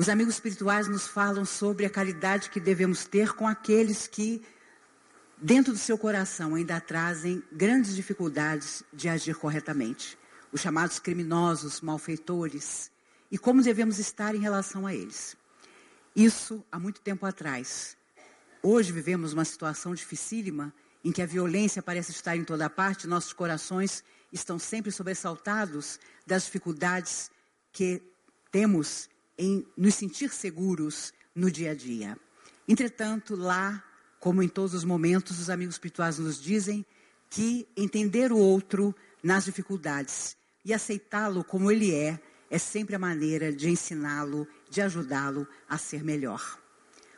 Os amigos espirituais nos falam sobre a caridade que devemos ter com aqueles que, dentro do seu coração, ainda trazem grandes dificuldades de agir corretamente. Os chamados criminosos, malfeitores, e como devemos estar em relação a eles. Isso há muito tempo atrás. Hoje vivemos uma situação dificílima em que a violência parece estar em toda parte, nossos corações estão sempre sobressaltados das dificuldades que temos em nos sentir seguros no dia a dia. Entretanto, lá, como em todos os momentos, os amigos espirituais nos dizem que entender o outro nas dificuldades e aceitá-lo como ele é, é sempre a maneira de ensiná-lo, de ajudá-lo a ser melhor.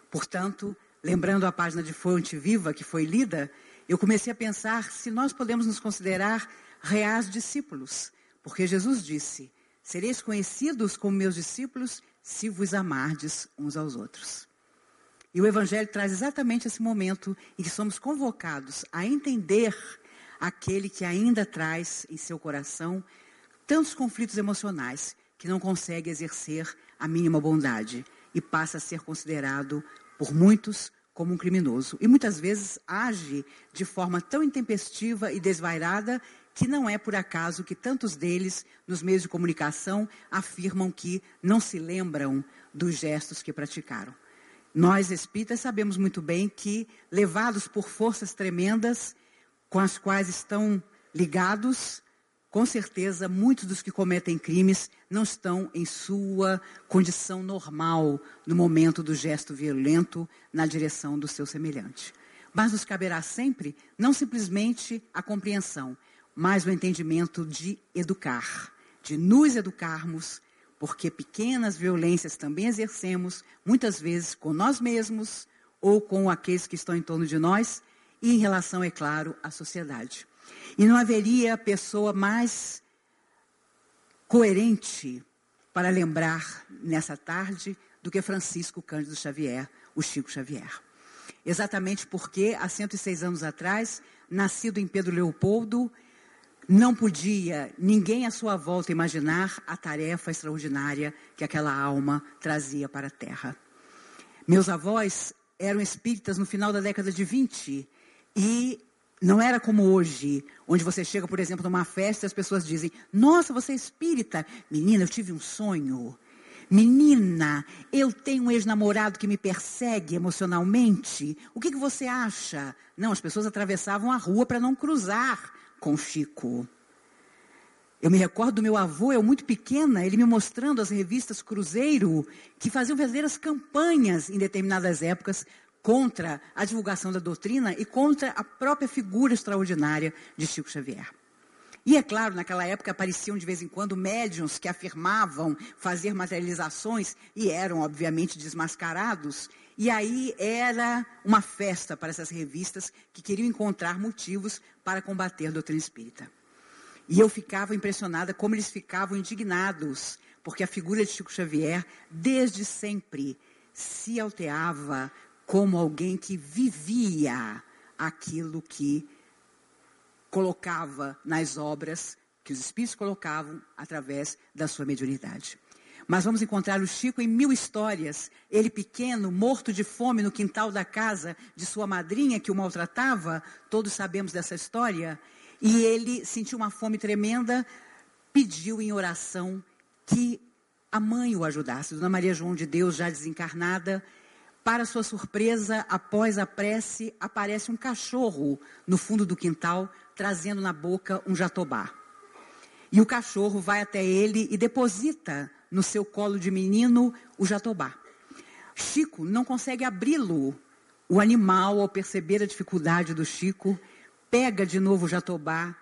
Portanto, lembrando a página de Fonte Viva que foi lida, eu comecei a pensar se nós podemos nos considerar reais discípulos, porque Jesus disse: Sereis conhecidos como meus discípulos se vos amardes uns aos outros. E o Evangelho traz exatamente esse momento em que somos convocados a entender aquele que ainda traz em seu coração tantos conflitos emocionais que não consegue exercer a mínima bondade e passa a ser considerado por muitos como um criminoso. E muitas vezes age de forma tão intempestiva e desvairada que não é por acaso que tantos deles, nos meios de comunicação, afirmam que não se lembram dos gestos que praticaram. Nós espíritas sabemos muito bem que, levados por forças tremendas, com as quais estão ligados, com certeza muitos dos que cometem crimes não estão em sua condição normal no momento do gesto violento na direção do seu semelhante. Mas nos caberá sempre não simplesmente a compreensão, mas o entendimento de educar, de nos educarmos, porque pequenas violências também exercemos, muitas vezes com nós mesmos ou com aqueles que estão em torno de nós, e em relação, é claro, à sociedade. E não haveria pessoa mais coerente para lembrar nessa tarde do que Francisco Cândido Xavier, o Chico Xavier. Exatamente porque, há 106 anos atrás, nascido em Pedro Leopoldo, não podia ninguém à sua volta imaginar a tarefa extraordinária que aquela alma trazia para a terra. Meus avós eram espíritas no final da década de 20 e não era como hoje, onde você chega, por exemplo, numa festa e as pessoas dizem: Nossa, você é espírita. Menina, eu tive um sonho. Menina, eu tenho um ex-namorado que me persegue emocionalmente. O que, que você acha? Não, as pessoas atravessavam a rua para não cruzar com Chico. Eu me recordo do meu avô, eu muito pequena, ele me mostrando as revistas Cruzeiro, que faziam verdadeiras campanhas em determinadas épocas contra a divulgação da doutrina e contra a própria figura extraordinária de Chico Xavier. E é claro, naquela época apareciam de vez em quando médiums que afirmavam fazer materializações e eram, obviamente, desmascarados. E aí era uma festa para essas revistas que queriam encontrar motivos para combater a doutrina espírita. E eu ficava impressionada como eles ficavam indignados, porque a figura de Chico Xavier, desde sempre, se alteava como alguém que vivia aquilo que colocava nas obras que os espíritos colocavam através da sua mediunidade. Mas vamos encontrar o Chico em mil histórias. Ele pequeno, morto de fome no quintal da casa de sua madrinha que o maltratava. Todos sabemos dessa história. E ele sentiu uma fome tremenda, pediu em oração que a mãe o ajudasse. Dona Maria João de Deus, já desencarnada, para sua surpresa, após a prece, aparece um cachorro no fundo do quintal, trazendo na boca um jatobá. E o cachorro vai até ele e deposita no seu colo de menino o jatobá. Chico não consegue abri-lo. O animal, ao perceber a dificuldade do Chico, pega de novo o jatobá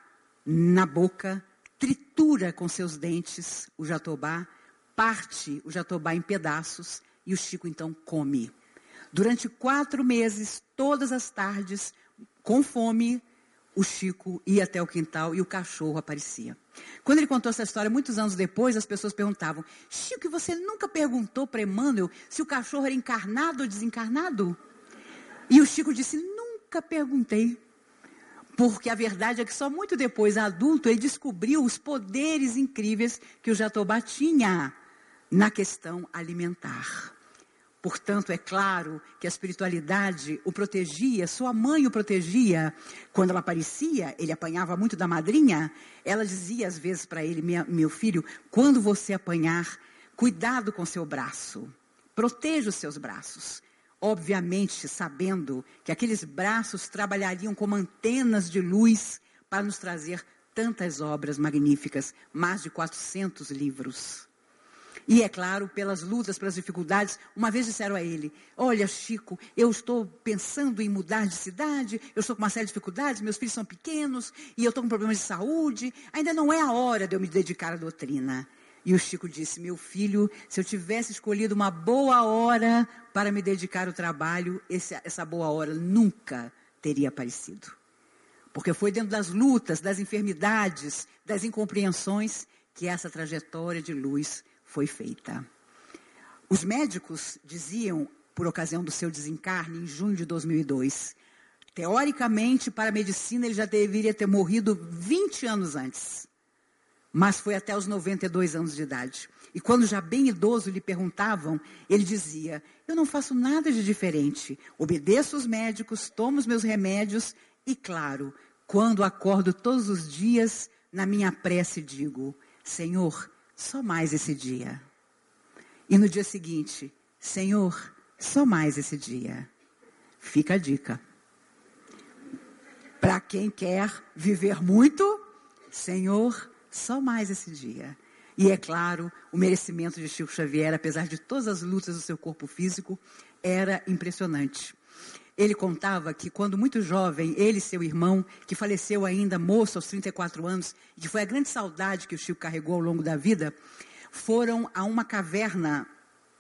na boca, tritura com seus dentes o jatobá, parte o jatobá em pedaços e o Chico então come. Durante quatro meses, todas as tardes, com fome, o Chico ia até o quintal e o cachorro aparecia. Quando ele contou essa história, muitos anos depois, as pessoas perguntavam: Chico, você nunca perguntou para Emmanuel se o cachorro era encarnado ou desencarnado? E o Chico disse: Nunca perguntei. Porque a verdade é que só muito depois, adulto, ele descobriu os poderes incríveis que o Jatobá tinha na questão alimentar. Portanto, é claro que a espiritualidade o protegia, sua mãe o protegia. Quando ela aparecia, ele apanhava muito da madrinha. Ela dizia às vezes para ele: Meu filho, quando você apanhar, cuidado com seu braço, proteja os seus braços. Obviamente, sabendo que aqueles braços trabalhariam como antenas de luz para nos trazer tantas obras magníficas mais de 400 livros. E é claro, pelas lutas, pelas dificuldades, uma vez disseram a ele: Olha, Chico, eu estou pensando em mudar de cidade, eu estou com uma série de dificuldades, meus filhos são pequenos e eu estou com problemas de saúde, ainda não é a hora de eu me dedicar à doutrina. E o Chico disse: Meu filho, se eu tivesse escolhido uma boa hora para me dedicar ao trabalho, essa boa hora nunca teria aparecido. Porque foi dentro das lutas, das enfermidades, das incompreensões que essa trajetória de luz foi feita. Os médicos diziam, por ocasião do seu desencarne, em junho de 2002, teoricamente, para a medicina, ele já deveria ter morrido 20 anos antes. Mas foi até os 92 anos de idade. E quando já bem idoso lhe perguntavam, ele dizia: Eu não faço nada de diferente. Obedeço os médicos, tomo os meus remédios e, claro, quando acordo todos os dias, na minha prece digo: Senhor, só mais esse dia. E no dia seguinte, Senhor, só mais esse dia. Fica a dica. Para quem quer viver muito, Senhor, só mais esse dia. E é claro, o merecimento de Chico Xavier, apesar de todas as lutas do seu corpo físico, era impressionante. Ele contava que quando muito jovem, ele e seu irmão, que faleceu ainda moço aos 34 anos, e que foi a grande saudade que o Chico carregou ao longo da vida, foram a uma caverna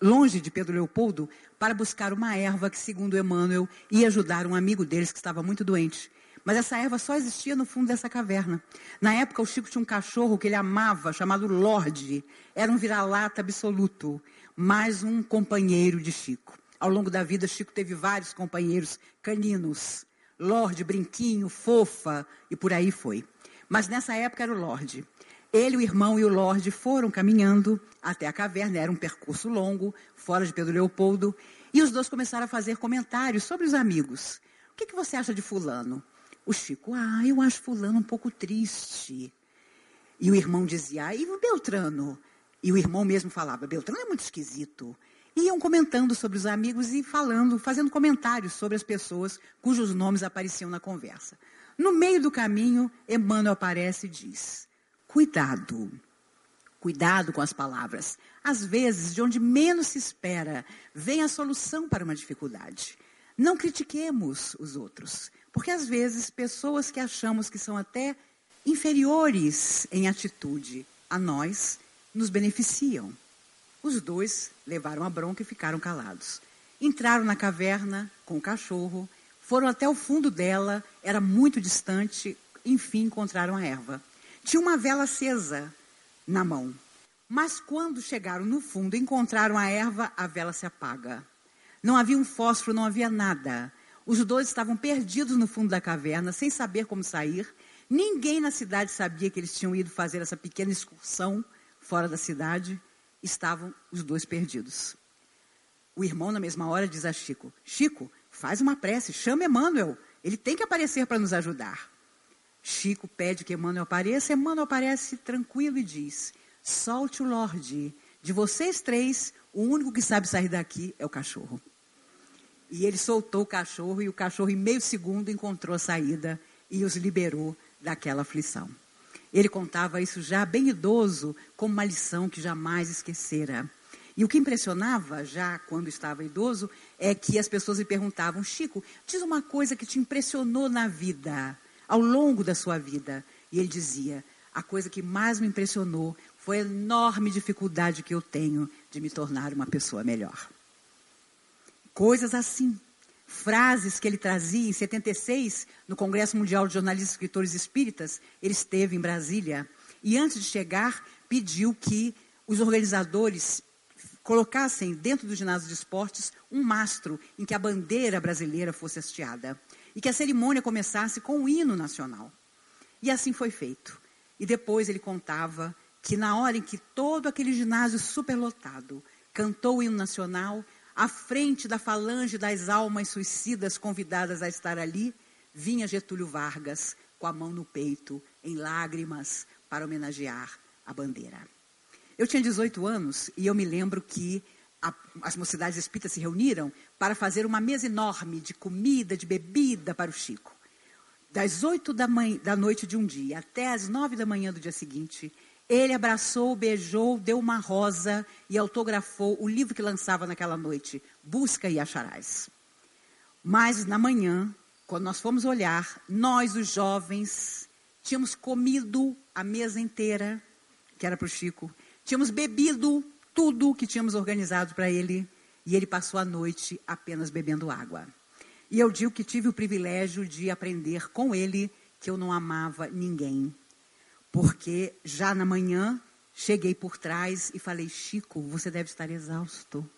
longe de Pedro Leopoldo para buscar uma erva que, segundo Emmanuel, ia ajudar um amigo deles que estava muito doente. Mas essa erva só existia no fundo dessa caverna. Na época, o Chico tinha um cachorro que ele amava, chamado Lorde. Era um vira-lata absoluto, mais um companheiro de Chico. Ao longo da vida, Chico teve vários companheiros caninos. Lorde, Brinquinho, Fofa e por aí foi. Mas nessa época era o Lorde. Ele, o irmão e o Lorde foram caminhando até a caverna, era um percurso longo, fora de Pedro Leopoldo, e os dois começaram a fazer comentários sobre os amigos. O que, que você acha de fulano? O Chico, ah, eu acho fulano um pouco triste. E o irmão dizia, ah, e o Beltrano? E o irmão mesmo falava, Beltrano é muito esquisito iam comentando sobre os amigos e falando, fazendo comentários sobre as pessoas cujos nomes apareciam na conversa. No meio do caminho, Emmanuel aparece e diz: Cuidado, cuidado com as palavras. Às vezes, de onde menos se espera, vem a solução para uma dificuldade. Não critiquemos os outros, porque às vezes pessoas que achamos que são até inferiores em atitude a nós nos beneficiam. Os dois levaram a bronca e ficaram calados. Entraram na caverna com o cachorro, foram até o fundo dela, era muito distante, enfim encontraram a erva. Tinha uma vela acesa na mão. Mas quando chegaram no fundo, encontraram a erva, a vela se apaga. Não havia um fósforo, não havia nada. Os dois estavam perdidos no fundo da caverna, sem saber como sair. Ninguém na cidade sabia que eles tinham ido fazer essa pequena excursão fora da cidade estavam os dois perdidos. O irmão, na mesma hora, diz a Chico: Chico, faz uma prece, chama Emmanuel. Ele tem que aparecer para nos ajudar. Chico pede que Emmanuel apareça. Emmanuel aparece tranquilo e diz: Solte o Lorde. De vocês três, o único que sabe sair daqui é o cachorro. E ele soltou o cachorro, e o cachorro, em meio segundo, encontrou a saída e os liberou daquela aflição. Ele contava isso já bem idoso, como uma lição que jamais esquecera. E o que impressionava, já quando estava idoso, é que as pessoas lhe perguntavam: Chico, diz uma coisa que te impressionou na vida, ao longo da sua vida. E ele dizia: a coisa que mais me impressionou foi a enorme dificuldade que eu tenho de me tornar uma pessoa melhor. Coisas assim frases que ele trazia em 76, no Congresso Mundial de Jornalistas e Escritores Espíritas, ele esteve em Brasília, e antes de chegar, pediu que os organizadores colocassem dentro do ginásio de esportes um mastro em que a bandeira brasileira fosse hasteada e que a cerimônia começasse com o hino nacional. E assim foi feito. E depois ele contava que na hora em que todo aquele ginásio superlotado cantou o hino nacional, à frente da falange das almas suicidas convidadas a estar ali, vinha Getúlio Vargas com a mão no peito, em lágrimas, para homenagear a bandeira. Eu tinha 18 anos e eu me lembro que a, as mocidades espíritas se reuniram para fazer uma mesa enorme de comida, de bebida para o Chico. Das oito da, da noite de um dia até as nove da manhã do dia seguinte, ele abraçou, beijou, deu uma rosa e autografou o livro que lançava naquela noite, Busca e Acharás. Mas na manhã, quando nós fomos olhar, nós, os jovens, tínhamos comido a mesa inteira, que era para o Chico, tínhamos bebido tudo que tínhamos organizado para ele, e ele passou a noite apenas bebendo água. E eu digo que tive o privilégio de aprender com ele que eu não amava ninguém, porque já na manhã cheguei por trás e falei: Chico, você deve estar exausto.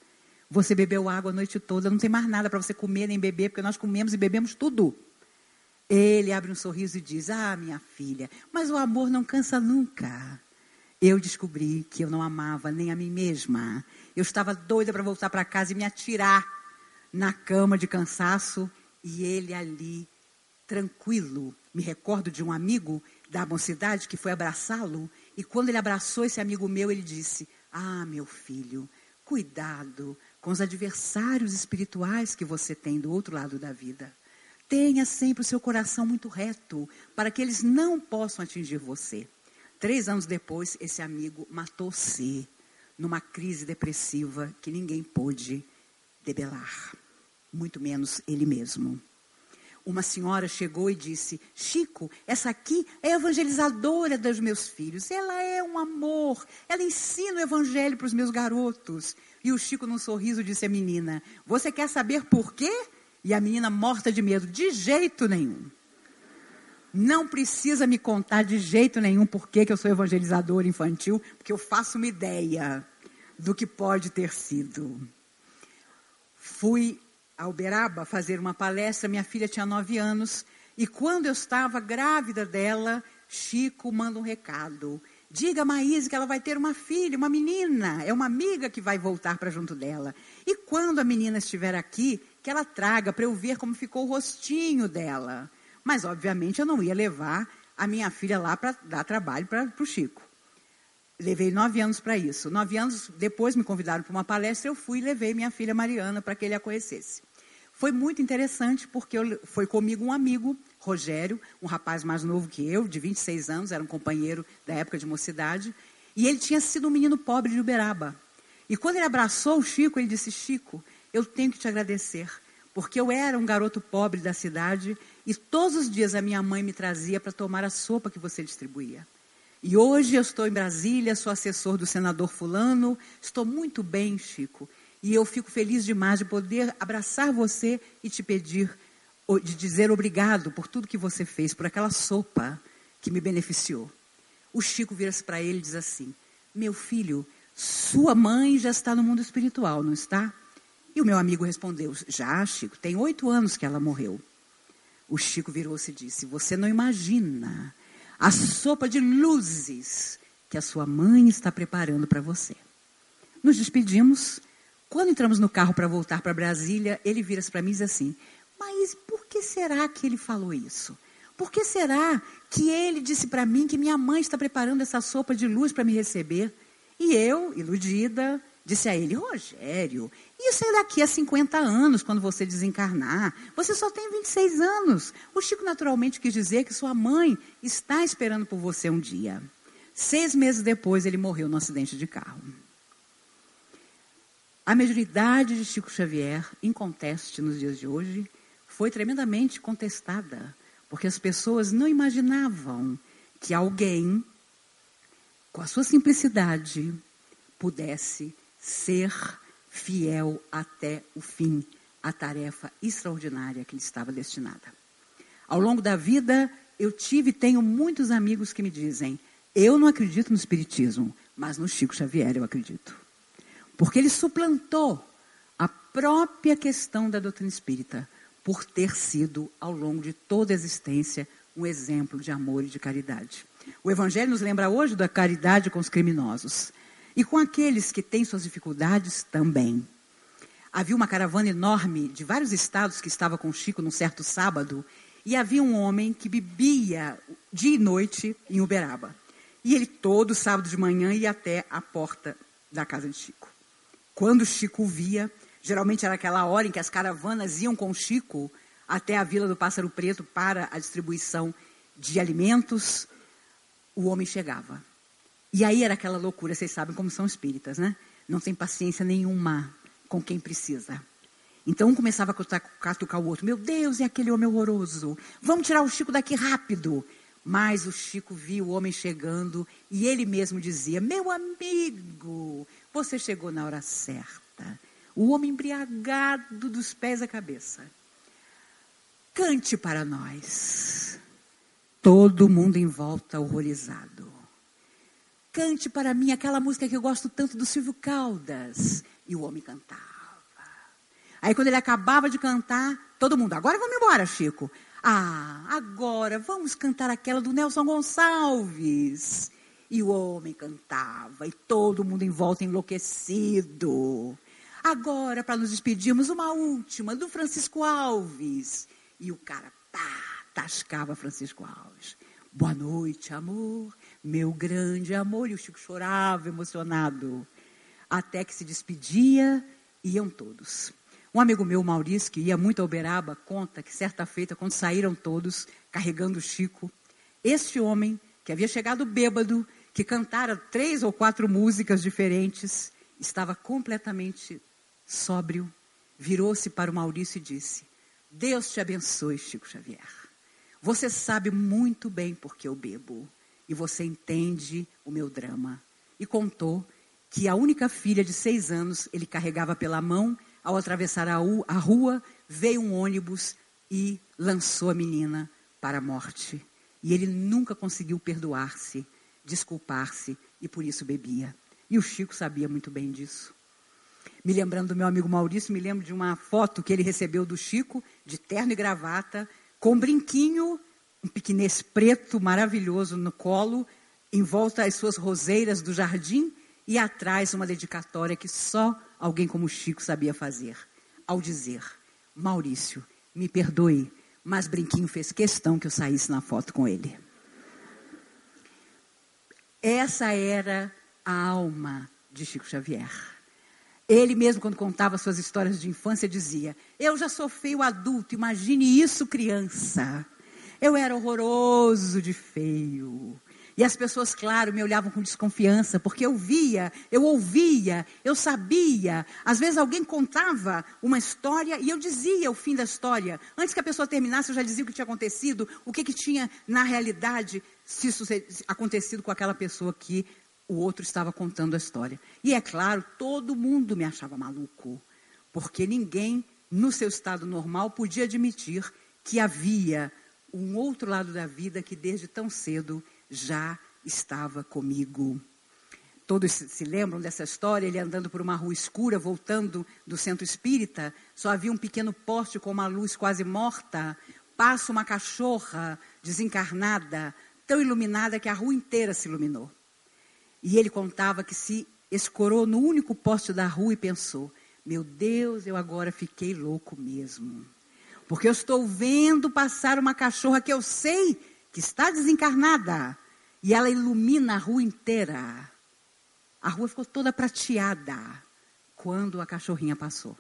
Você bebeu água a noite toda, não tem mais nada para você comer nem beber, porque nós comemos e bebemos tudo. Ele abre um sorriso e diz: Ah, minha filha, mas o amor não cansa nunca. Eu descobri que eu não amava nem a mim mesma. Eu estava doida para voltar para casa e me atirar na cama de cansaço e ele ali, tranquilo. Me recordo de um amigo da mocidade que foi abraçá-lo, e quando ele abraçou esse amigo meu, ele disse: Ah, meu filho, cuidado com os adversários espirituais que você tem do outro lado da vida. Tenha sempre o seu coração muito reto, para que eles não possam atingir você. Três anos depois, esse amigo matou-se numa crise depressiva que ninguém pôde debelar, muito menos ele mesmo uma senhora chegou e disse: Chico, essa aqui é evangelizadora dos meus filhos. Ela é um amor. Ela ensina o evangelho para os meus garotos. E o Chico, num sorriso, disse à menina: Você quer saber por quê? E a menina, morta de medo: De jeito nenhum. Não precisa me contar de jeito nenhum por que eu sou evangelizadora infantil, porque eu faço uma ideia do que pode ter sido. Fui a Uberaba fazer uma palestra, minha filha tinha nove anos, e quando eu estava grávida dela, Chico manda um recado. Diga a Maíse que ela vai ter uma filha, uma menina, é uma amiga que vai voltar para junto dela. E quando a menina estiver aqui, que ela traga para eu ver como ficou o rostinho dela. Mas, obviamente, eu não ia levar a minha filha lá para dar trabalho para o Chico. Levei nove anos para isso. Nove anos depois me convidaram para uma palestra, eu fui e levei minha filha Mariana para que ele a conhecesse. Foi muito interessante porque eu, foi comigo um amigo, Rogério, um rapaz mais novo que eu, de 26 anos, era um companheiro da época de mocidade, e ele tinha sido um menino pobre de Uberaba. E quando ele abraçou o Chico, ele disse: Chico, eu tenho que te agradecer, porque eu era um garoto pobre da cidade e todos os dias a minha mãe me trazia para tomar a sopa que você distribuía. E hoje eu estou em Brasília, sou assessor do senador Fulano, estou muito bem, Chico. E eu fico feliz demais de poder abraçar você e te pedir, de dizer obrigado por tudo que você fez, por aquela sopa que me beneficiou. O Chico vira-se para ele e diz assim: Meu filho, sua mãe já está no mundo espiritual, não está? E o meu amigo respondeu: Já, Chico, tem oito anos que ela morreu. O Chico virou-se e disse: Você não imagina a sopa de luzes que a sua mãe está preparando para você. Nos despedimos quando entramos no carro para voltar para Brasília, ele vira-se para mim e diz assim: Mas por que será que ele falou isso? Por que será que ele disse para mim que minha mãe está preparando essa sopa de luz para me receber? E eu, iludida, disse a ele: Rogério, isso é daqui a 50 anos, quando você desencarnar. Você só tem 26 anos. O Chico naturalmente quis dizer que sua mãe está esperando por você um dia. Seis meses depois, ele morreu num acidente de carro. A mediunidade de Chico Xavier, em conteste nos dias de hoje, foi tremendamente contestada, porque as pessoas não imaginavam que alguém, com a sua simplicidade, pudesse ser fiel até o fim à tarefa extraordinária que lhe estava destinada. Ao longo da vida, eu tive e tenho muitos amigos que me dizem: eu não acredito no Espiritismo, mas no Chico Xavier eu acredito. Porque ele suplantou a própria questão da doutrina espírita por ter sido, ao longo de toda a existência, um exemplo de amor e de caridade. O Evangelho nos lembra hoje da caridade com os criminosos. E com aqueles que têm suas dificuldades também. Havia uma caravana enorme de vários estados que estava com Chico num certo sábado, e havia um homem que bebia dia e noite em Uberaba. E ele todo sábado de manhã ia até a porta da casa de Chico. Quando Chico via, geralmente era aquela hora em que as caravanas iam com Chico até a Vila do Pássaro Preto para a distribuição de alimentos, o homem chegava. E aí era aquela loucura, vocês sabem como são espíritas, né? Não tem paciência nenhuma com quem precisa. Então um começava a catucar o outro. Meu Deus, é aquele homem horroroso. Vamos tirar o Chico daqui rápido. Mas o Chico viu o homem chegando e ele mesmo dizia: Meu amigo, você chegou na hora certa. O homem embriagado dos pés à cabeça. Cante para nós. Todo mundo em volta horrorizado. Cante para mim aquela música que eu gosto tanto do Silvio Caldas. E o homem cantava. Aí quando ele acabava de cantar, todo mundo, agora vamos embora, Chico. Ah, agora vamos cantar aquela do Nelson Gonçalves. E o homem cantava, e todo mundo em volta enlouquecido. Agora, para nos despedirmos, uma última, do Francisco Alves. E o cara, pá, tascava Francisco Alves. Boa noite, amor, meu grande amor. E o Chico chorava emocionado. Até que se despedia, iam todos. Um amigo meu, Maurício, que ia muito a Uberaba, conta que certa feita, quando saíram todos, carregando o Chico, este homem, que havia chegado bêbado, que cantara três ou quatro músicas diferentes, estava completamente sóbrio, virou-se para o Maurício e disse: Deus te abençoe, Chico Xavier. Você sabe muito bem porque eu bebo e você entende o meu drama. E contou que a única filha de seis anos ele carregava pela mão ao atravessar a, a rua, veio um ônibus e lançou a menina para a morte. E ele nunca conseguiu perdoar-se, desculpar-se e por isso bebia. E o Chico sabia muito bem disso. Me lembrando do meu amigo Maurício, me lembro de uma foto que ele recebeu do Chico, de terno e gravata, com brinquinho, um piquenês preto maravilhoso no colo, em volta às suas roseiras do jardim, e atrás uma dedicatória que só alguém como Chico sabia fazer. Ao dizer: Maurício, me perdoe, mas Brinquinho fez questão que eu saísse na foto com ele. Essa era a alma de Chico Xavier. Ele mesmo, quando contava suas histórias de infância, dizia: Eu já sou feio adulto, imagine isso, criança. Eu era horroroso de feio. E as pessoas, claro, me olhavam com desconfiança, porque eu via, eu ouvia, eu sabia. Às vezes alguém contava uma história e eu dizia o fim da história. Antes que a pessoa terminasse, eu já dizia o que tinha acontecido, o que, que tinha na realidade se acontecido com aquela pessoa que o outro estava contando a história. E é claro, todo mundo me achava maluco, porque ninguém, no seu estado normal, podia admitir que havia um outro lado da vida que desde tão cedo já estava comigo. Todos se lembram dessa história? Ele andando por uma rua escura, voltando do centro espírita, só havia um pequeno poste com uma luz quase morta. Passa uma cachorra desencarnada, tão iluminada que a rua inteira se iluminou. E ele contava que se escorou no único poste da rua e pensou: Meu Deus, eu agora fiquei louco mesmo. Porque eu estou vendo passar uma cachorra que eu sei que está desencarnada, e ela ilumina a rua inteira. A rua ficou toda prateada quando a cachorrinha passou.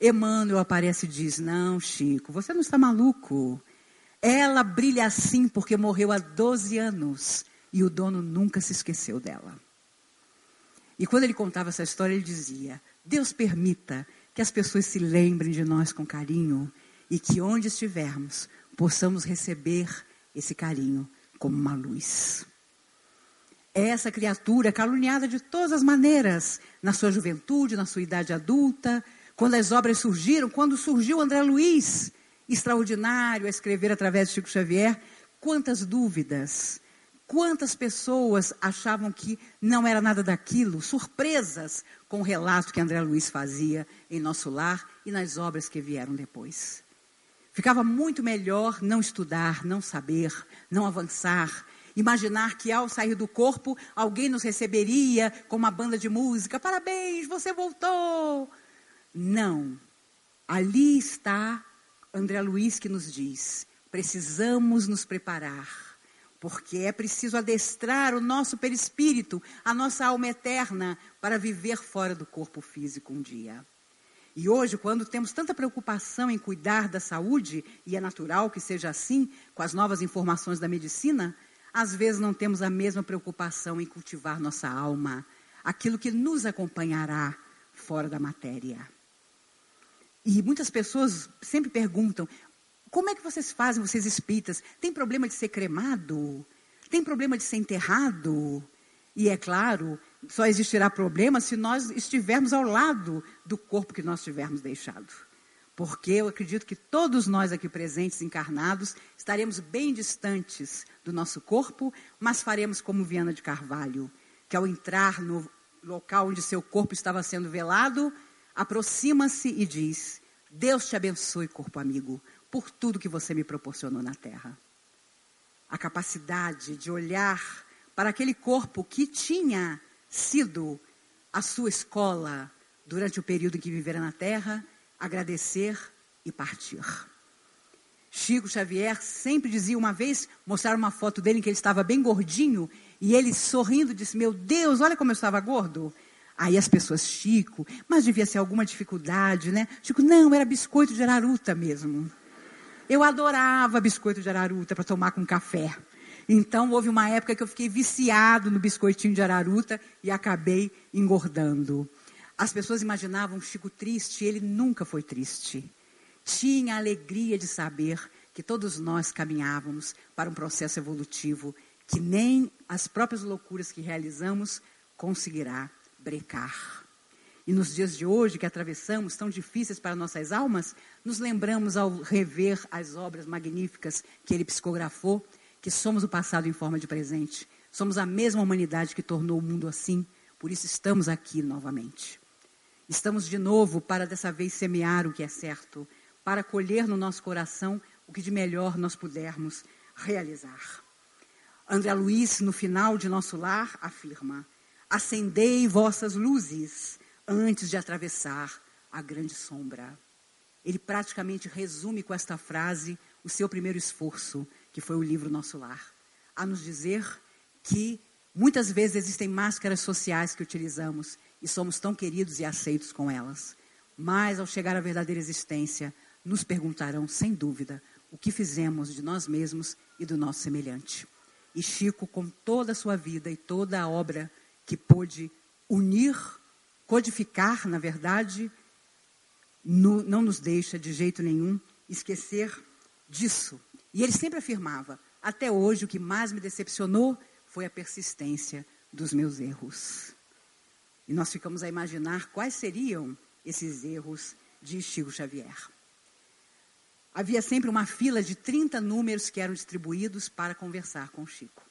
Emmanuel aparece e diz: Não, Chico, você não está maluco. Ela brilha assim porque morreu há 12 anos e o dono nunca se esqueceu dela. E quando ele contava essa história, ele dizia: Deus permita que as pessoas se lembrem de nós com carinho e que onde estivermos possamos receber esse carinho como uma luz. É essa criatura caluniada de todas as maneiras, na sua juventude, na sua idade adulta, quando as obras surgiram, quando surgiu André Luiz, extraordinário a escrever através de Chico Xavier, quantas dúvidas, quantas pessoas achavam que não era nada daquilo, surpresas com o relato que André Luiz fazia em nosso lar e nas obras que vieram depois. Ficava muito melhor não estudar, não saber, não avançar Imaginar que ao sair do corpo, alguém nos receberia com uma banda de música. Parabéns, você voltou. Não. Ali está André Luiz que nos diz: precisamos nos preparar, porque é preciso adestrar o nosso perispírito, a nossa alma eterna, para viver fora do corpo físico um dia. E hoje, quando temos tanta preocupação em cuidar da saúde, e é natural que seja assim, com as novas informações da medicina, às vezes não temos a mesma preocupação em cultivar nossa alma, aquilo que nos acompanhará fora da matéria. E muitas pessoas sempre perguntam: como é que vocês fazem, vocês espíritas? Tem problema de ser cremado? Tem problema de ser enterrado? E é claro, só existirá problema se nós estivermos ao lado do corpo que nós tivermos deixado. Porque eu acredito que todos nós aqui presentes, encarnados, estaremos bem distantes do nosso corpo, mas faremos como Viana de Carvalho, que ao entrar no local onde seu corpo estava sendo velado, aproxima-se e diz: Deus te abençoe, corpo amigo, por tudo que você me proporcionou na terra. A capacidade de olhar para aquele corpo que tinha sido a sua escola durante o período em que vivera na Terra, agradecer e partir. Chico Xavier sempre dizia uma vez, mostrar uma foto dele em que ele estava bem gordinho, e ele sorrindo disse: Meu Deus, olha como eu estava gordo. Aí as pessoas, Chico, mas devia ser alguma dificuldade, né? Chico, não, era biscoito de araruta mesmo. Eu adorava biscoito de araruta para tomar com café. Então, houve uma época que eu fiquei viciado no biscoitinho de araruta e acabei engordando. As pessoas imaginavam Chico triste, ele nunca foi triste. Tinha a alegria de saber que todos nós caminhávamos para um processo evolutivo que nem as próprias loucuras que realizamos conseguirá brecar. E nos dias de hoje que atravessamos, tão difíceis para nossas almas, nos lembramos ao rever as obras magníficas que ele psicografou que somos o passado em forma de presente. Somos a mesma humanidade que tornou o mundo assim, por isso estamos aqui novamente. Estamos de novo para dessa vez semear o que é certo, para colher no nosso coração o que de melhor nós pudermos realizar. André Luiz, no final de nosso lar, afirma: Acendei vossas luzes antes de atravessar a grande sombra. Ele praticamente resume com esta frase o seu primeiro esforço que foi o livro Nosso Lar, a nos dizer que muitas vezes existem máscaras sociais que utilizamos e somos tão queridos e aceitos com elas. Mas ao chegar à verdadeira existência, nos perguntarão, sem dúvida, o que fizemos de nós mesmos e do nosso semelhante. E Chico, com toda a sua vida e toda a obra que pôde unir, codificar, na verdade, no, não nos deixa de jeito nenhum esquecer disso, e ele sempre afirmava: até hoje o que mais me decepcionou foi a persistência dos meus erros. E nós ficamos a imaginar quais seriam esses erros de Chico Xavier. Havia sempre uma fila de 30 números que eram distribuídos para conversar com Chico.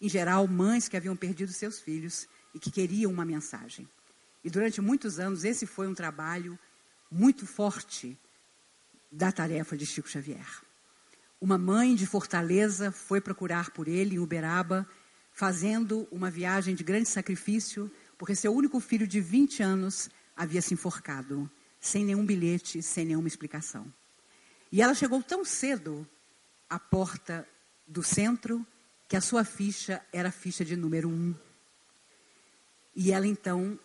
Em geral, mães que haviam perdido seus filhos e que queriam uma mensagem. E durante muitos anos, esse foi um trabalho muito forte da tarefa de Chico Xavier. Uma mãe de Fortaleza foi procurar por ele em Uberaba, fazendo uma viagem de grande sacrifício, porque seu único filho de 20 anos havia se enforcado, sem nenhum bilhete, sem nenhuma explicação. E ela chegou tão cedo à porta do centro que a sua ficha era a ficha de número um. E ela então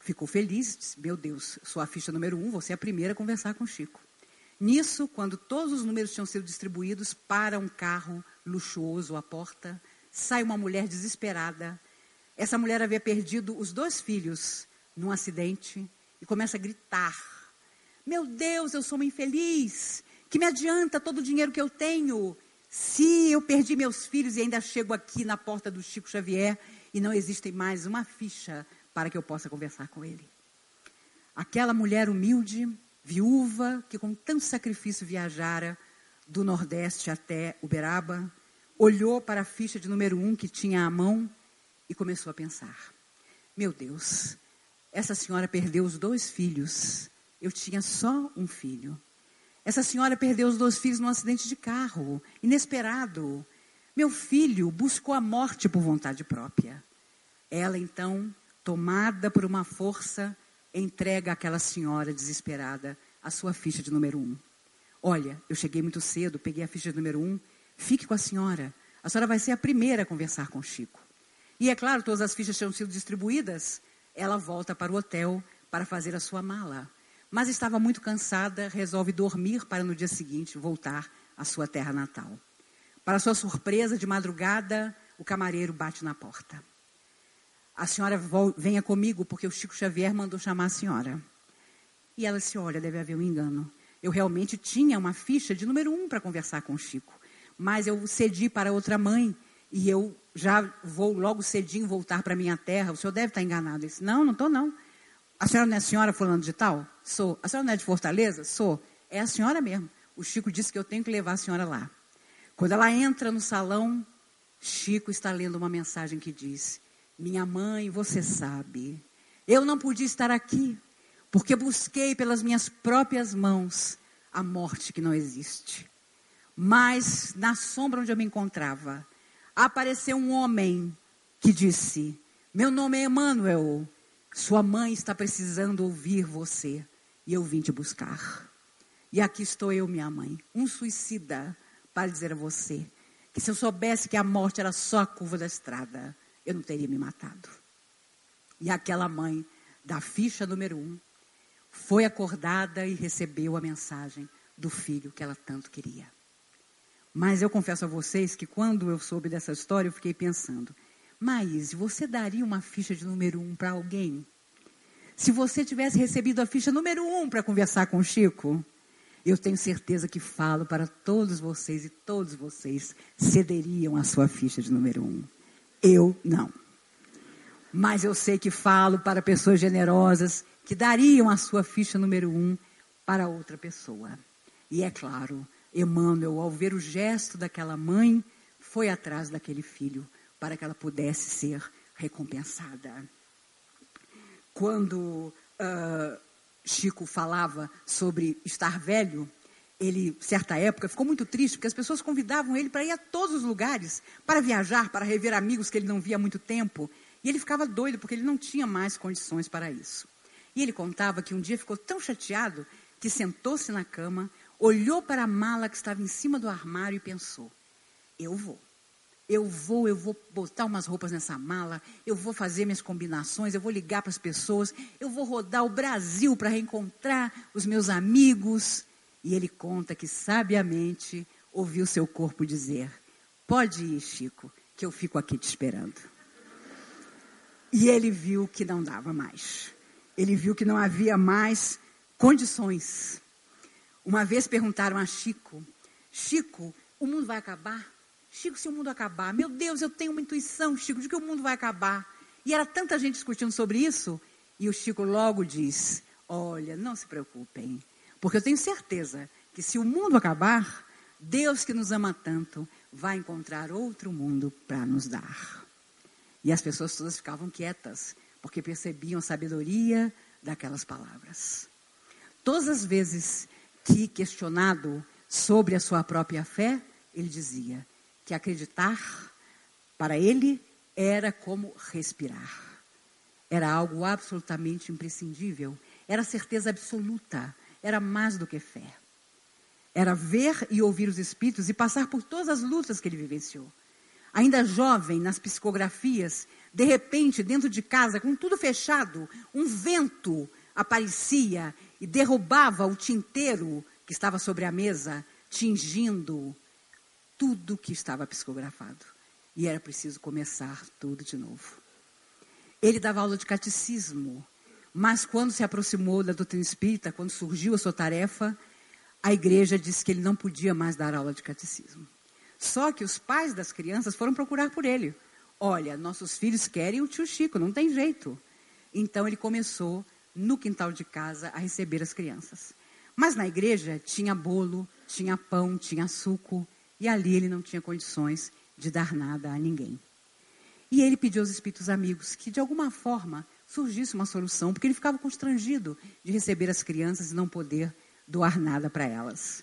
ficou feliz, disse, meu Deus, sua ficha número um, você é a primeira a conversar com Chico. Nisso, quando todos os números tinham sido distribuídos para um carro luxuoso à porta, sai uma mulher desesperada. Essa mulher havia perdido os dois filhos num acidente e começa a gritar: Meu Deus, eu sou uma infeliz. Que me adianta todo o dinheiro que eu tenho? Se eu perdi meus filhos e ainda chego aqui na porta do Chico Xavier e não existe mais uma ficha para que eu possa conversar com ele. Aquela mulher humilde viúva que com tanto sacrifício viajara do Nordeste até Uberaba, olhou para a ficha de número um que tinha à mão e começou a pensar: Meu Deus, essa senhora perdeu os dois filhos. Eu tinha só um filho. Essa senhora perdeu os dois filhos num acidente de carro, inesperado. Meu filho buscou a morte por vontade própria. Ela, então, tomada por uma força, entrega àquela senhora desesperada a sua ficha de número um. Olha, eu cheguei muito cedo, peguei a ficha de número um, fique com a senhora. A senhora vai ser a primeira a conversar com Chico. E é claro, todas as fichas tinham sido distribuídas. Ela volta para o hotel para fazer a sua mala. Mas estava muito cansada, resolve dormir para no dia seguinte voltar à sua terra natal. Para sua surpresa, de madrugada, o camareiro bate na porta. A senhora venha comigo, porque o Chico Xavier mandou chamar a senhora. E ela se olha, deve haver um engano. Eu realmente tinha uma ficha de número um para conversar com o Chico. Mas eu cedi para outra mãe e eu já vou logo cedinho voltar para minha terra. O senhor deve estar enganado. Eu disse, não, não estou não. A senhora não é a senhora fulano de tal? Sou. A senhora não é de Fortaleza? Sou. É a senhora mesmo. O Chico disse que eu tenho que levar a senhora lá. Quando ela entra no salão, Chico está lendo uma mensagem que diz: Minha mãe, você sabe, eu não podia estar aqui, porque busquei pelas minhas próprias mãos a morte que não existe. Mas na sombra onde eu me encontrava, apareceu um homem que disse: Meu nome é Emmanuel, sua mãe está precisando ouvir você e eu vim te buscar. E aqui estou eu, minha mãe, um suicida, para dizer a você que se eu soubesse que a morte era só a curva da estrada, eu não teria me matado. E aquela mãe da ficha número um foi acordada e recebeu a mensagem do filho que ela tanto queria. Mas eu confesso a vocês que quando eu soube dessa história, eu fiquei pensando: Maís, você daria uma ficha de número um para alguém? Se você tivesse recebido a ficha número um para conversar com o Chico, eu tenho certeza que falo para todos vocês e todos vocês cederiam a sua ficha de número um. Eu não. Mas eu sei que falo para pessoas generosas que dariam a sua ficha número um para outra pessoa. E é claro, Emmanuel, ao ver o gesto daquela mãe, foi atrás daquele filho para que ela pudesse ser recompensada. Quando uh, Chico falava sobre estar velho, ele, certa época, ficou muito triste, porque as pessoas convidavam ele para ir a todos os lugares, para viajar, para rever amigos que ele não via há muito tempo. E ele ficava doido, porque ele não tinha mais condições para isso. E ele contava que um dia ficou tão chateado que sentou-se na cama, olhou para a mala que estava em cima do armário e pensou: Eu vou. Eu vou, eu vou botar umas roupas nessa mala, eu vou fazer minhas combinações, eu vou ligar para as pessoas, eu vou rodar o Brasil para reencontrar os meus amigos. E ele conta que sabiamente ouviu seu corpo dizer: Pode ir, Chico, que eu fico aqui te esperando. E ele viu que não dava mais. Ele viu que não havia mais condições. Uma vez perguntaram a Chico: Chico, o mundo vai acabar? Chico, se o mundo acabar, meu Deus, eu tenho uma intuição, Chico, de que o mundo vai acabar. E era tanta gente discutindo sobre isso, e o Chico logo diz: Olha, não se preocupem, porque eu tenho certeza que se o mundo acabar, Deus que nos ama tanto vai encontrar outro mundo para nos dar. E as pessoas todas ficavam quietas, porque percebiam a sabedoria daquelas palavras. Todas as vezes que questionado sobre a sua própria fé, ele dizia: que acreditar para ele era como respirar. Era algo absolutamente imprescindível. Era certeza absoluta. Era mais do que fé. Era ver e ouvir os espíritos e passar por todas as lutas que ele vivenciou. Ainda jovem, nas psicografias, de repente, dentro de casa, com tudo fechado, um vento aparecia e derrubava o tinteiro que estava sobre a mesa, tingindo tudo que estava psicografado. E era preciso começar tudo de novo. Ele dava aula de catecismo, mas quando se aproximou da doutrina espírita, quando surgiu a sua tarefa, a igreja disse que ele não podia mais dar aula de catecismo. Só que os pais das crianças foram procurar por ele. Olha, nossos filhos querem o tio Chico, não tem jeito. Então ele começou no quintal de casa a receber as crianças. Mas na igreja tinha bolo, tinha pão, tinha suco. E ali ele não tinha condições de dar nada a ninguém. E ele pediu aos espíritos amigos que, de alguma forma, surgisse uma solução, porque ele ficava constrangido de receber as crianças e não poder doar nada para elas.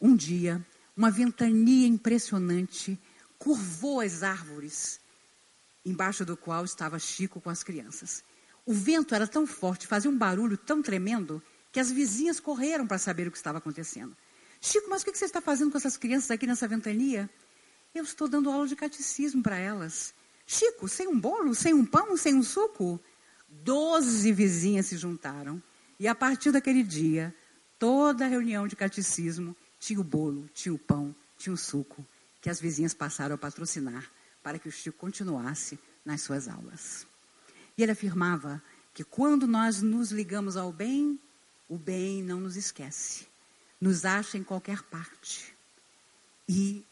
Um dia, uma ventania impressionante curvou as árvores embaixo do qual estava Chico com as crianças. O vento era tão forte, fazia um barulho tão tremendo, que as vizinhas correram para saber o que estava acontecendo. Chico, mas o que você está fazendo com essas crianças aqui nessa ventania? Eu estou dando aula de catecismo para elas. Chico, sem um bolo, sem um pão, sem um suco? Doze vizinhas se juntaram. E a partir daquele dia, toda reunião de catecismo tinha o bolo, tinha o pão, tinha o suco, que as vizinhas passaram a patrocinar para que o Chico continuasse nas suas aulas. E ele afirmava que quando nós nos ligamos ao bem, o bem não nos esquece, nos acha em qualquer parte. E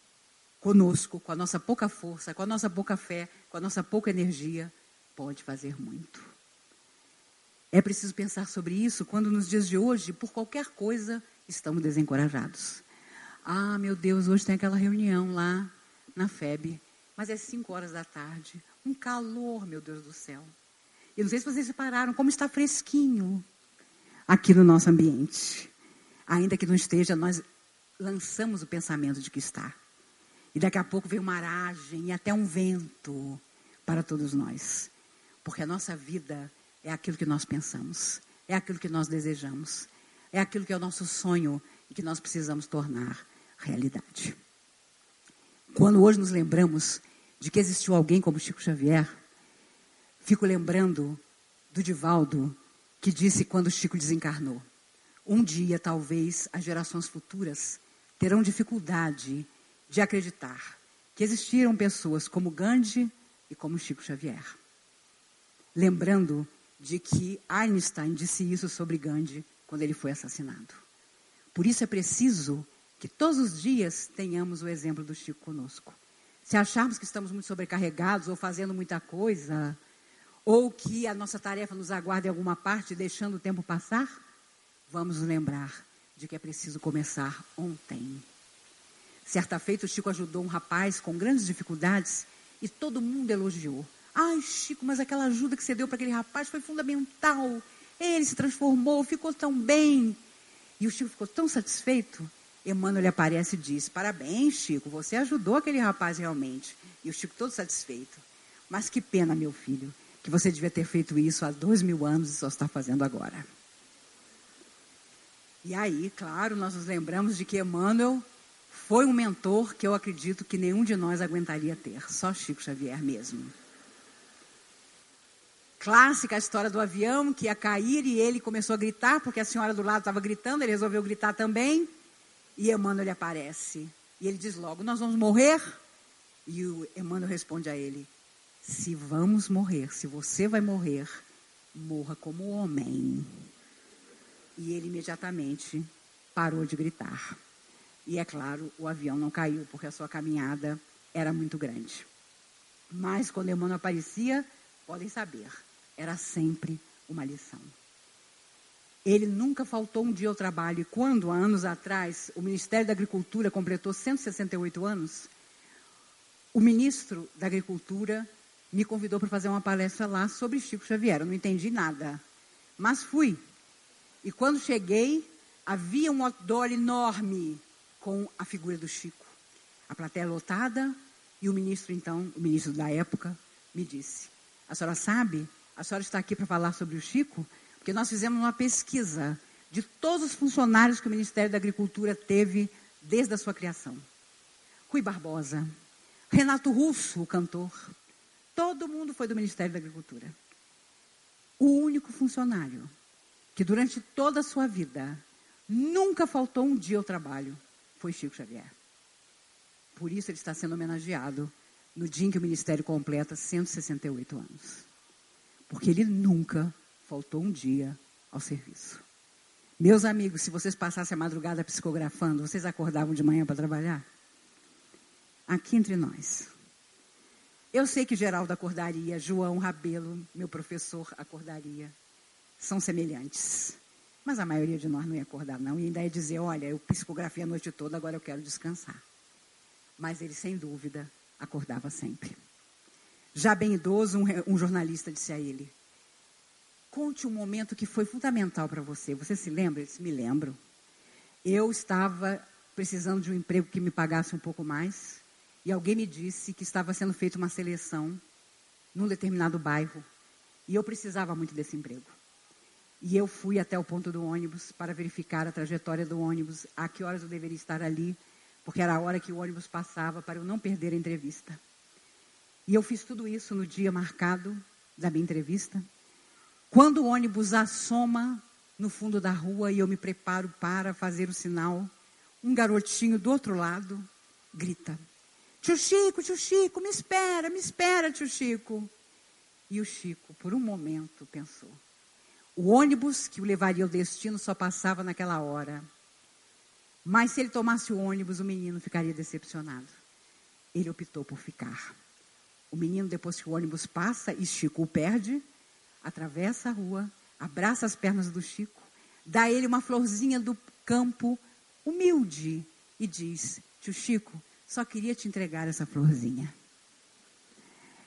conosco, com a nossa pouca força, com a nossa pouca fé, com a nossa pouca energia, pode fazer muito. É preciso pensar sobre isso quando nos dias de hoje, por qualquer coisa, estamos desencorajados. Ah, meu Deus, hoje tem aquela reunião lá na FEB mas é 5 horas da tarde. Um calor, meu Deus do céu. E não sei se vocês repararam como está fresquinho aqui no nosso ambiente. Ainda que não esteja, nós lançamos o pensamento de que está. E daqui a pouco vem uma aragem e até um vento para todos nós. Porque a nossa vida é aquilo que nós pensamos, é aquilo que nós desejamos, é aquilo que é o nosso sonho e que nós precisamos tornar realidade. Quando hoje nos lembramos de que existiu alguém como Chico Xavier, fico lembrando do Divaldo, que disse quando Chico desencarnou: Um dia, talvez, as gerações futuras terão dificuldade de acreditar que existiram pessoas como Gandhi e como Chico Xavier. Lembrando de que Einstein disse isso sobre Gandhi quando ele foi assassinado. Por isso é preciso que todos os dias tenhamos o exemplo do Chico conosco. Se acharmos que estamos muito sobrecarregados ou fazendo muita coisa, ou que a nossa tarefa nos aguarda em alguma parte, deixando o tempo passar, vamos lembrar de que é preciso começar ontem. Certa feita, o Chico ajudou um rapaz com grandes dificuldades e todo mundo elogiou. Ai, Chico, mas aquela ajuda que você deu para aquele rapaz foi fundamental. Ele se transformou, ficou tão bem. E o Chico ficou tão satisfeito Emmanuel aparece e diz: Parabéns, Chico, você ajudou aquele rapaz realmente. E o Chico todo satisfeito. Mas que pena, meu filho, que você devia ter feito isso há dois mil anos e só está fazendo agora. E aí, claro, nós nos lembramos de que Emmanuel foi um mentor que eu acredito que nenhum de nós aguentaria ter, só Chico Xavier mesmo. Clássica a história do avião que ia cair e ele começou a gritar, porque a senhora do lado estava gritando, ele resolveu gritar também. E Emmanuel aparece. E ele diz logo: Nós vamos morrer? E o Emmanuel responde a ele: Se vamos morrer, se você vai morrer, morra como homem. E ele imediatamente parou de gritar. E é claro, o avião não caiu, porque a sua caminhada era muito grande. Mas quando Emmanuel aparecia, podem saber, era sempre uma lição. Ele nunca faltou um dia ao trabalho. E quando, há anos atrás, o Ministério da Agricultura completou 168 anos, o ministro da Agricultura me convidou para fazer uma palestra lá sobre Chico Xavier. Eu não entendi nada, mas fui. E quando cheguei, havia um outdoor enorme com a figura do Chico. A plateia lotada e o ministro, então, o ministro da época, me disse: A senhora sabe? A senhora está aqui para falar sobre o Chico? Porque nós fizemos uma pesquisa de todos os funcionários que o Ministério da Agricultura teve desde a sua criação. Rui Barbosa, Renato Russo, o cantor, todo mundo foi do Ministério da Agricultura. O único funcionário que durante toda a sua vida nunca faltou um dia ao trabalho foi Chico Xavier. Por isso ele está sendo homenageado no dia em que o Ministério completa 168 anos. Porque ele nunca faltou um dia ao serviço. Meus amigos, se vocês passassem a madrugada psicografando, vocês acordavam de manhã para trabalhar? Aqui entre nós. Eu sei que Geraldo acordaria, João Rabelo, meu professor, acordaria. São semelhantes. Mas a maioria de nós não ia acordar, não. E ainda ia dizer: olha, eu psicografei a noite toda, agora eu quero descansar. Mas ele, sem dúvida, acordava sempre. Já bem idoso, um, um jornalista disse a ele: Conte um momento que foi fundamental para você. Você se lembra? Eu disse, me lembro. Eu estava precisando de um emprego que me pagasse um pouco mais. e alguém me disse que estava sendo feita uma seleção num determinado bairro e eu precisava muito desse emprego. E eu fui até o ponto do ônibus para verificar a trajetória do ônibus, a que horas eu deveria estar ali, porque era a hora que o ônibus passava para eu não perder a entrevista. E eu fiz tudo isso no dia marcado da minha entrevista. Quando o ônibus assoma no fundo da rua e eu me preparo para fazer o sinal, um garotinho do outro lado grita: Tio Chico, tio Chico, me espera, me espera, tio Chico. E o Chico, por um momento, pensou: o ônibus que o levaria ao destino só passava naquela hora. Mas se ele tomasse o ônibus, o menino ficaria decepcionado. Ele optou por ficar. O menino, depois que o ônibus passa e Chico o perde, atravessa a rua, abraça as pernas do Chico, dá ele uma florzinha do campo, humilde, e diz: Tio Chico, só queria te entregar essa florzinha.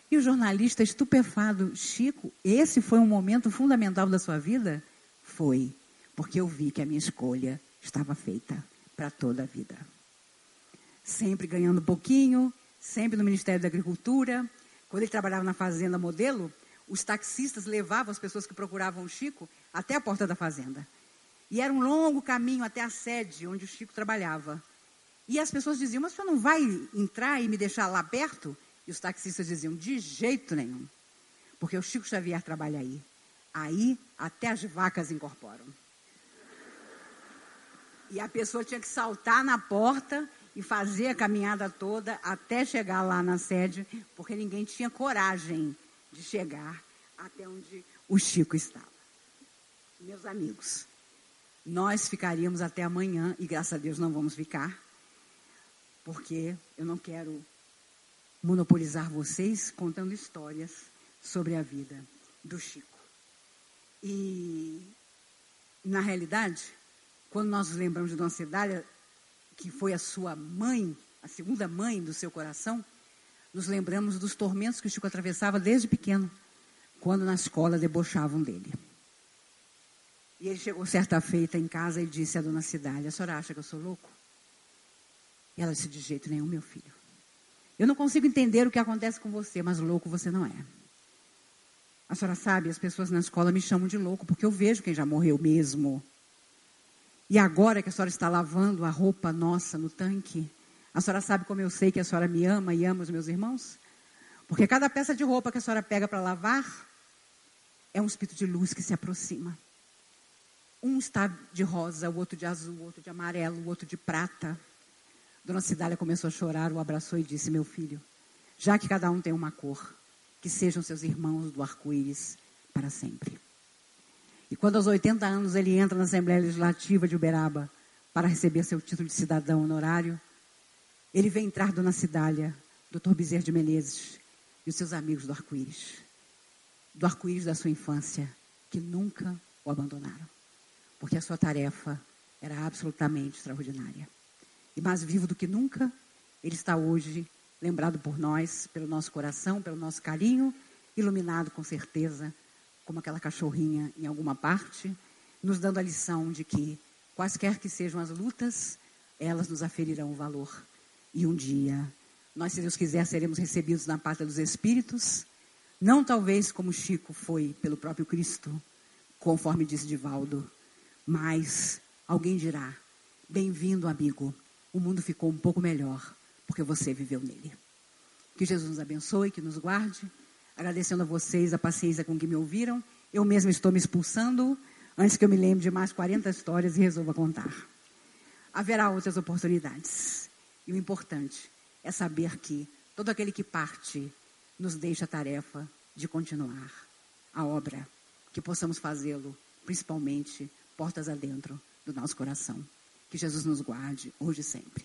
E o jornalista estupefado, Chico, esse foi um momento fundamental da sua vida? Foi, porque eu vi que a minha escolha estava feita para toda a vida. Sempre ganhando pouquinho, sempre no Ministério da Agricultura. Quando ele trabalhava na Fazenda Modelo, os taxistas levavam as pessoas que procuravam o Chico até a porta da fazenda. E era um longo caminho até a sede onde o Chico trabalhava. E as pessoas diziam, mas o senhor não vai entrar e me deixar lá perto? E os taxistas diziam: de jeito nenhum. Porque o Chico Xavier trabalha aí. Aí até as vacas incorporam. E a pessoa tinha que saltar na porta e fazer a caminhada toda até chegar lá na sede, porque ninguém tinha coragem de chegar até onde o Chico estava. Meus amigos, nós ficaríamos até amanhã, e graças a Deus não vamos ficar, porque eu não quero monopolizar vocês contando histórias sobre a vida do Chico. E, na realidade, quando nós nos lembramos de Dona Cedália, que foi a sua mãe, a segunda mãe do seu coração, nos lembramos dos tormentos que o Chico atravessava desde pequeno, quando na escola debochavam dele. E ele chegou certa feita em casa e disse à dona Cidália, a senhora acha que eu sou louco? E ela disse, de jeito nenhum, meu filho. Eu não consigo entender o que acontece com você, mas louco você não é. A senhora sabe, as pessoas na escola me chamam de louco, porque eu vejo quem já morreu mesmo. E agora que a senhora está lavando a roupa nossa no tanque, a senhora sabe como eu sei que a senhora me ama e ama os meus irmãos? Porque cada peça de roupa que a senhora pega para lavar é um espírito de luz que se aproxima. Um está de rosa, o outro de azul, o outro de amarelo, o outro de prata. Dona Cidália começou a chorar, o abraçou e disse: Meu filho, já que cada um tem uma cor, que sejam seus irmãos do arco-íris para sempre. E quando aos 80 anos ele entra na Assembleia Legislativa de Uberaba para receber seu título de cidadão honorário, ele vê entrar Dona Cidália, Dr. Bezerra de Menezes e os seus amigos do arco-íris. Do arco-íris da sua infância, que nunca o abandonaram. Porque a sua tarefa era absolutamente extraordinária e mais vivo do que nunca, ele está hoje lembrado por nós, pelo nosso coração, pelo nosso carinho, iluminado com certeza, como aquela cachorrinha em alguma parte, nos dando a lição de que, quaisquer que sejam as lutas, elas nos aferirão o valor. E um dia, nós, se Deus quiser, seremos recebidos na pátria dos Espíritos, não talvez como Chico foi pelo próprio Cristo, conforme disse Divaldo, mas alguém dirá: Bem-vindo, amigo o mundo ficou um pouco melhor, porque você viveu nele. Que Jesus nos abençoe, que nos guarde. Agradecendo a vocês a paciência com que me ouviram. Eu mesmo estou me expulsando antes que eu me lembre de mais 40 histórias e resolva contar. Haverá outras oportunidades. E o importante é saber que todo aquele que parte nos deixa a tarefa de continuar a obra, que possamos fazê-lo, principalmente portas adentro do nosso coração. Que Jesus nos guarde hoje e sempre.